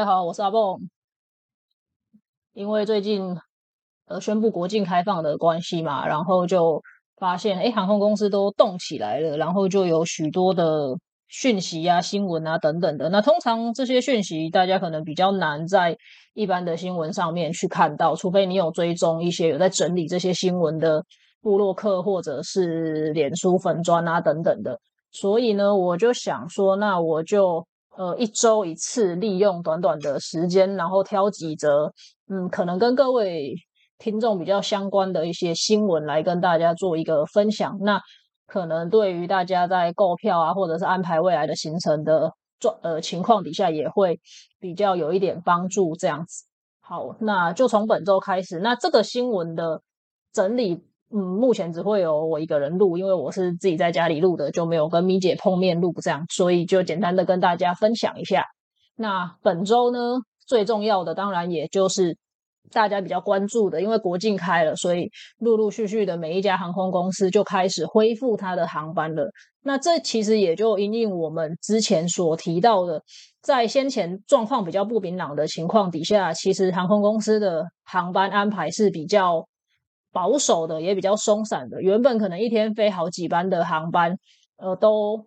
大家好，我是阿蹦。因为最近呃宣布国境开放的关系嘛，然后就发现哎航空公司都动起来了，然后就有许多的讯息啊、新闻啊等等的。那通常这些讯息大家可能比较难在一般的新闻上面去看到，除非你有追踪一些有在整理这些新闻的部落客或者是脸书粉砖啊等等的。所以呢，我就想说，那我就。呃，一周一次，利用短短的时间，然后挑几则，嗯，可能跟各位听众比较相关的一些新闻来跟大家做一个分享。那可能对于大家在购票啊，或者是安排未来的行程的状呃情况底下，也会比较有一点帮助。这样子，好，那就从本周开始，那这个新闻的整理。嗯，目前只会有我一个人录，因为我是自己在家里录的，就没有跟咪姐碰面录这样，所以就简单的跟大家分享一下。那本周呢，最重要的当然也就是大家比较关注的，因为国境开了，所以陆陆续续的每一家航空公司就开始恢复它的航班了。那这其实也就因应我们之前所提到的，在先前状况比较不明朗的情况底下，其实航空公司的航班安排是比较。保守的也比较松散的，原本可能一天飞好几班的航班，呃，都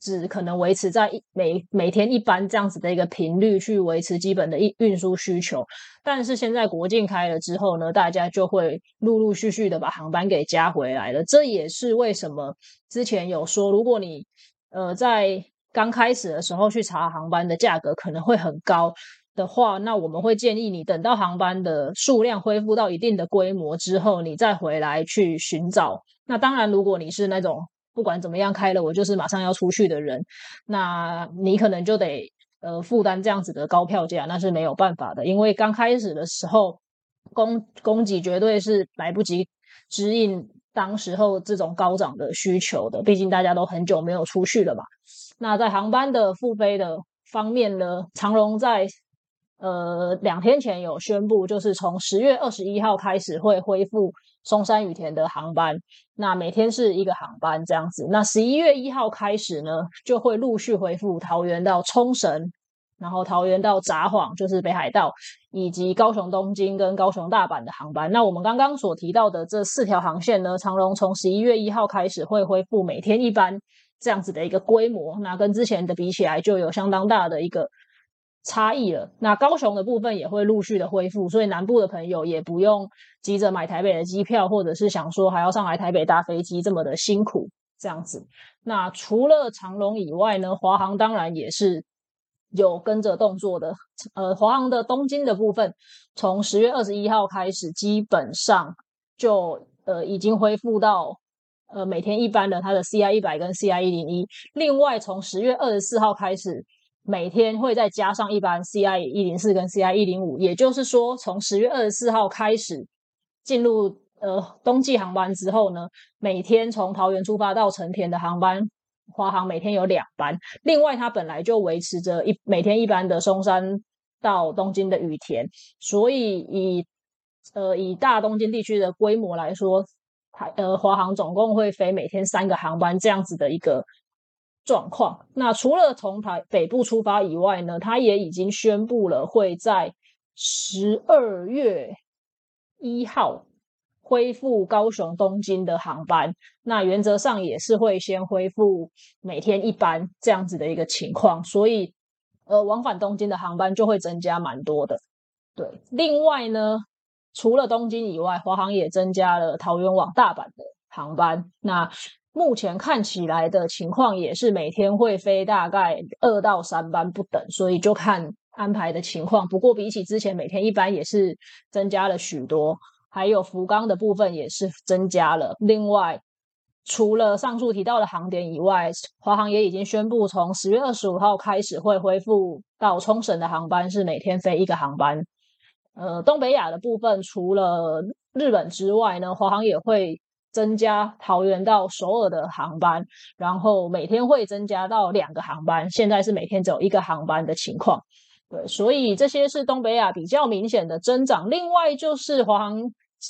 只可能维持在一每每天一班这样子的一个频率去维持基本的运运输需求。但是现在国境开了之后呢，大家就会陆陆续续的把航班给加回来了。这也是为什么之前有说，如果你呃在刚开始的时候去查航班的价格可能会很高。的话，那我们会建议你等到航班的数量恢复到一定的规模之后，你再回来去寻找。那当然，如果你是那种不管怎么样开了，我就是马上要出去的人，那你可能就得呃负担这样子的高票价，那是没有办法的。因为刚开始的时候，供供给绝对是来不及指引当时候这种高涨的需求的。毕竟大家都很久没有出去了嘛。那在航班的复飞的方面呢，长荣在呃，两天前有宣布，就是从十月二十一号开始会恢复松山羽田的航班，那每天是一个航班这样子。那十一月一号开始呢，就会陆续恢复桃园到冲绳，然后桃园到札幌，就是北海道，以及高雄东京跟高雄大阪的航班。那我们刚刚所提到的这四条航线呢，长荣从十一月一号开始会恢复每天一班这样子的一个规模，那跟之前的比起来，就有相当大的一个。差异了，那高雄的部分也会陆续的恢复，所以南部的朋友也不用急着买台北的机票，或者是想说还要上来台北搭飞机这么的辛苦这样子。那除了长龙以外呢，华航当然也是有跟着动作的。呃，华航的东京的部分，从十月二十一号开始，基本上就呃已经恢复到呃每天一班的它的 CI 一百跟 CI 一零一。另外，从十月二十四号开始。每天会再加上一班 CI 一零四跟 CI 一零五，也就是说，从十月二十四号开始进入呃冬季航班之后呢，每天从桃园出发到成田的航班，华航每天有两班。另外，它本来就维持着一每天一班的松山到东京的羽田，所以以呃以大东京地区的规模来说，台呃华航总共会飞每天三个航班这样子的一个。状况。那除了从台北部出发以外呢，他也已经宣布了会在十二月一号恢复高雄东京的航班。那原则上也是会先恢复每天一班这样子的一个情况，所以呃，往返东京的航班就会增加蛮多的。对，另外呢，除了东京以外，华航也增加了桃园往大阪的航班。那目前看起来的情况也是每天会飞大概二到三班不等，所以就看安排的情况。不过比起之前每天一班也是增加了许多，还有福冈的部分也是增加了。另外，除了上述提到的航点以外，华航也已经宣布从十月二十五号开始会恢复到冲绳的航班是每天飞一个航班。呃，东北亚的部分除了日本之外呢，华航也会。增加桃园到首尔的航班，然后每天会增加到两个航班，现在是每天只有一个航班的情况。对，所以这些是东北亚比较明显的增长。另外就是华航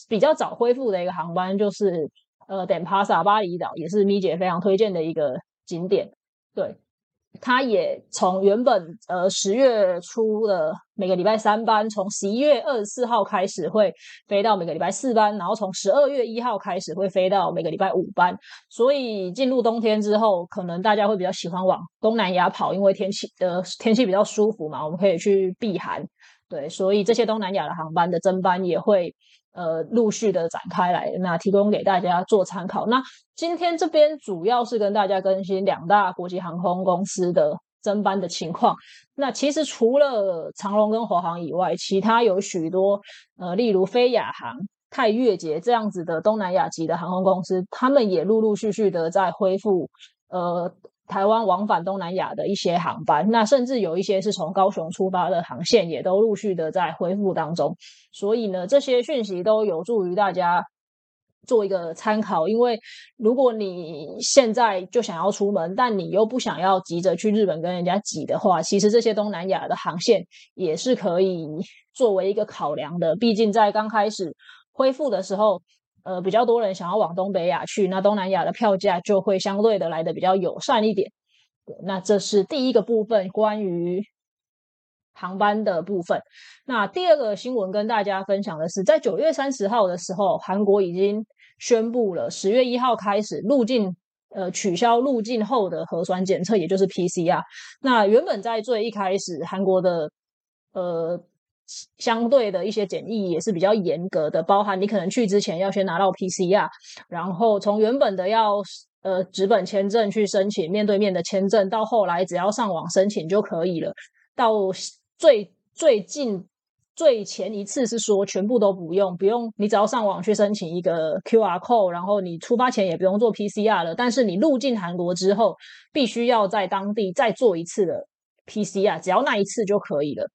比较早恢复的一个航班，就是呃，等帕萨巴厘岛，也是咪姐非常推荐的一个景点。对，它也从原本呃十月初的每个礼拜三班，从十一月二十四号开始会飞到每个礼拜四班，然后从十二月一号开始会飞到每个礼拜五班。所以进入冬天之后，可能大家会比较喜欢往东南亚跑，因为天气的天气比较舒服嘛，我们可以去避寒。对，所以这些东南亚的航班的增班也会。呃，陆续的展开来，那提供给大家做参考。那今天这边主要是跟大家更新两大国际航空公司的增班的情况。那其实除了长龙跟华航以外，其他有许多呃，例如飞亚航、泰越捷这样子的东南亚籍的航空公司，他们也陆陆续续的在恢复呃。台湾往返东南亚的一些航班，那甚至有一些是从高雄出发的航线，也都陆续的在恢复当中。所以呢，这些讯息都有助于大家做一个参考。因为如果你现在就想要出门，但你又不想要急着去日本跟人家挤的话，其实这些东南亚的航线也是可以作为一个考量的。毕竟在刚开始恢复的时候。呃，比较多人想要往东北亚去，那东南亚的票价就会相对的来的比较友善一点。那这是第一个部分，关于航班的部分。那第二个新闻跟大家分享的是，在九月三十号的时候，韩国已经宣布了，十月一号开始入境，呃，取消入境后的核酸检测，也就是 PCR。那原本在最一开始，韩国的呃。相对的一些检疫也是比较严格的，包含你可能去之前要先拿到 PCR，然后从原本的要呃纸本签证去申请面对面的签证，到后来只要上网申请就可以了。到最最近最前一次是说全部都不用，不用你只要上网去申请一个 QR code，然后你出发前也不用做 PCR 了。但是你入境韩国之后，必须要在当地再做一次的 PCR，只要那一次就可以了。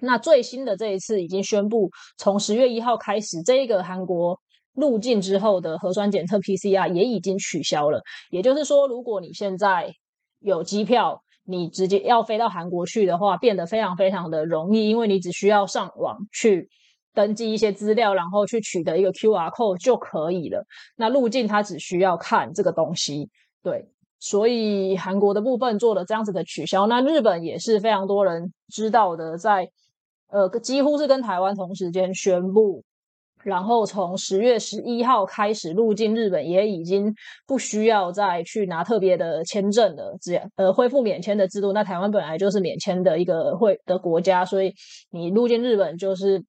那最新的这一次已经宣布，从十月一号开始，这个韩国入境之后的核酸检测 PCR 也已经取消了。也就是说，如果你现在有机票，你直接要飞到韩国去的话，变得非常非常的容易，因为你只需要上网去登记一些资料，然后去取得一个 QR code 就可以了。那入境它只需要看这个东西，对。所以韩国的部分做了这样子的取消。那日本也是非常多人知道的，在。呃，几乎是跟台湾同时间宣布，然后从十月十一号开始入境日本，也已经不需要再去拿特别的签证了，只呃恢复免签的制度。那台湾本来就是免签的一个会的国家，所以你入境日本就是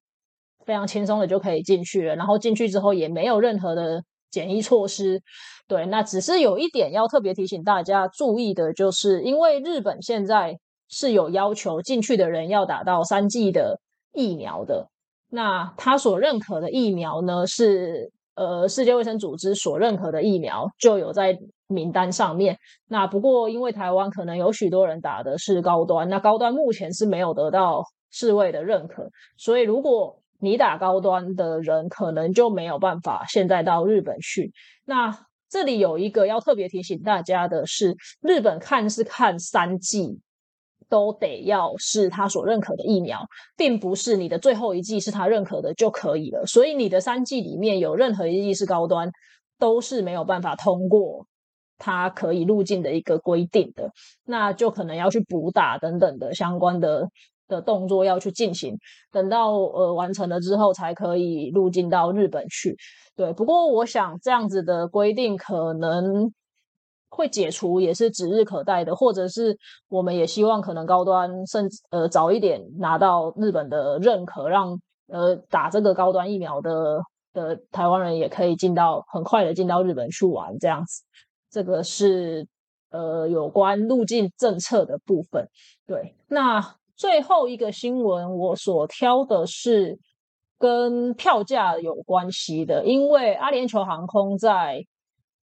非常轻松的就可以进去了。然后进去之后也没有任何的检疫措施。对，那只是有一点要特别提醒大家注意的，就是因为日本现在。是有要求进去的人要打到三剂的疫苗的。那他所认可的疫苗呢，是呃世界卫生组织所认可的疫苗，就有在名单上面。那不过因为台湾可能有许多人打的是高端，那高端目前是没有得到世卫的认可，所以如果你打高端的人，可能就没有办法现在到日本去。那这里有一个要特别提醒大家的是，日本看是看三剂。都得要是他所认可的疫苗，并不是你的最后一剂是他认可的就可以了。所以你的三剂里面有任何一剂是高端，都是没有办法通过它可以入境的一个规定的，那就可能要去补打等等的相关的的动作要去进行，等到呃完成了之后才可以入境到日本去。对，不过我想这样子的规定可能。会解除也是指日可待的，或者是我们也希望可能高端甚至呃早一点拿到日本的认可，让呃打这个高端疫苗的的台湾人也可以进到很快的进到日本去玩这样子。这个是呃有关入境政策的部分。对，那最后一个新闻我所挑的是跟票价有关系的，因为阿联酋航空在。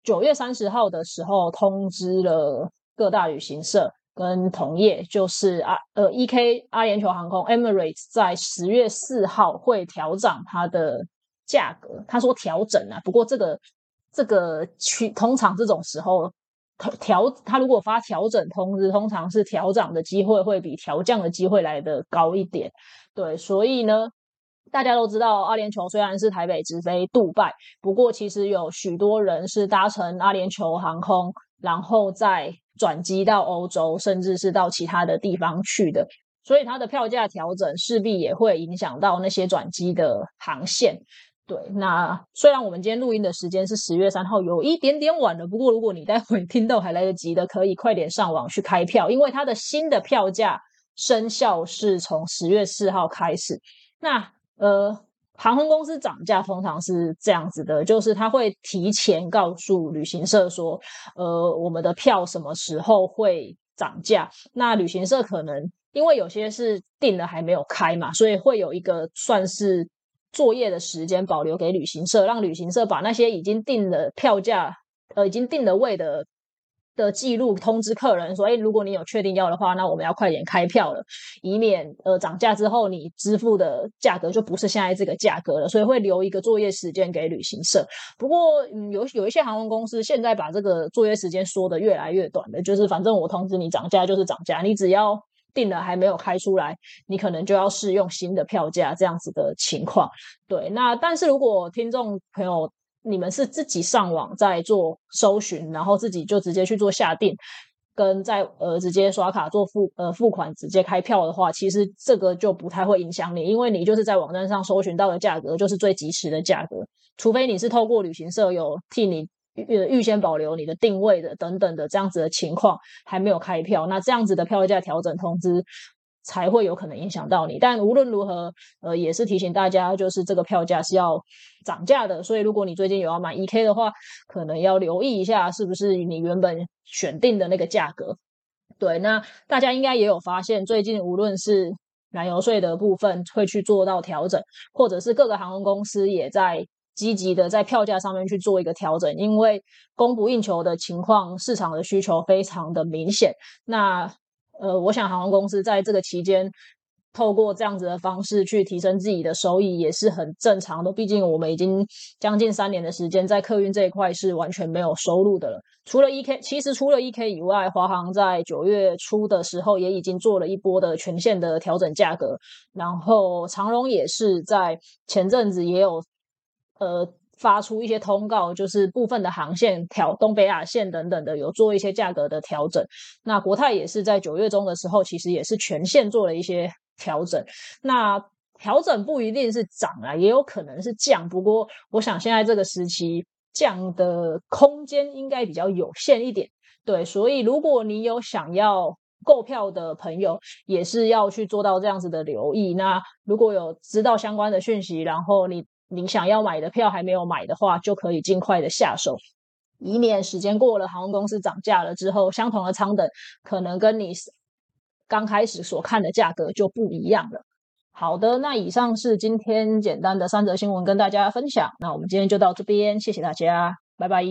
九月三十号的时候，通知了各大旅行社跟同业，就是啊呃，E K 阿联酋航空 Emirates 在十月四号会调涨它的价格。他说调整啊，不过这个这个去通常这种时候调他如果发调整通知，通常是调涨的机会会比调降的机会来的高一点。对，所以呢。大家都知道，阿联酋虽然是台北直飞杜拜，不过其实有许多人是搭乘阿联酋航空然后再转机到欧洲，甚至是到其他的地方去的。所以它的票价调整势必也会影响到那些转机的航线。对，那虽然我们今天录音的时间是十月三号，有一点点晚了。不过如果你待会听到还来得及的，可以快点上网去开票，因为它的新的票价生效是从十月四号开始。那呃，航空公司涨价通常是这样子的，就是他会提前告诉旅行社说，呃，我们的票什么时候会涨价。那旅行社可能。因为有些是订了还没有开嘛，所以会有一个算是作业的时间保留给旅行社，让旅行社把那些已经订了票价、呃已经订了位的的记录通知客人说：“哎，如果你有确定要的话，那我们要快点开票了，以免呃涨价之后你支付的价格就不是现在这个价格了。”所以会留一个作业时间给旅行社。不过，嗯，有有一些航空公司现在把这个作业时间缩得越来越短的，就是反正我通知你涨价就是涨价，你只要。定了还没有开出来，你可能就要试用新的票价这样子的情况。对，那但是如果听众朋友你们是自己上网在做搜寻，然后自己就直接去做下定，跟在呃直接刷卡做付呃付款直接开票的话，其实这个就不太会影响你，因为你就是在网站上搜寻到的价格就是最及时的价格，除非你是透过旅行社有替你。预预先保留你的定位的等等的这样子的情况还没有开票，那这样子的票价调整通知才会有可能影响到你。但无论如何，呃，也是提醒大家，就是这个票价是要涨价的。所以如果你最近有要买 E K 的话，可能要留意一下是不是你原本选定的那个价格。对，那大家应该也有发现，最近无论是燃油税的部分会去做到调整，或者是各个航空公司也在。积极的在票价上面去做一个调整，因为供不应求的情况，市场的需求非常的明显。那呃，我想航空公司在这个期间。透过这样子的方式去提升自己的收益也是很正常的，毕竟我们已经将近三年的时间在客运这一块是完全没有收入的了。除了 E K，其实除了 E K 以外，华航在九月初的时候也已经做了一波的全线的调整价格，然后长荣也是在前阵子也有呃发出一些通告，就是部分的航线调东北亚线等等的有做一些价格的调整。那国泰也是在九月中的时候，其实也是全线做了一些。调整，那调整不一定是涨啊，也有可能是降。不过，我想现在这个时期降的空间应该比较有限一点。对，所以如果你有想要购票的朋友，也是要去做到这样子的留意。那如果有知道相关的讯息，然后你你想要买的票还没有买的话，就可以尽快的下手，以免时间过了，航空公司涨价了之后，相同的舱等可能跟你。刚开始所看的价格就不一样了。好的，那以上是今天简单的三则新闻跟大家分享。那我们今天就到这边，谢谢大家，拜拜。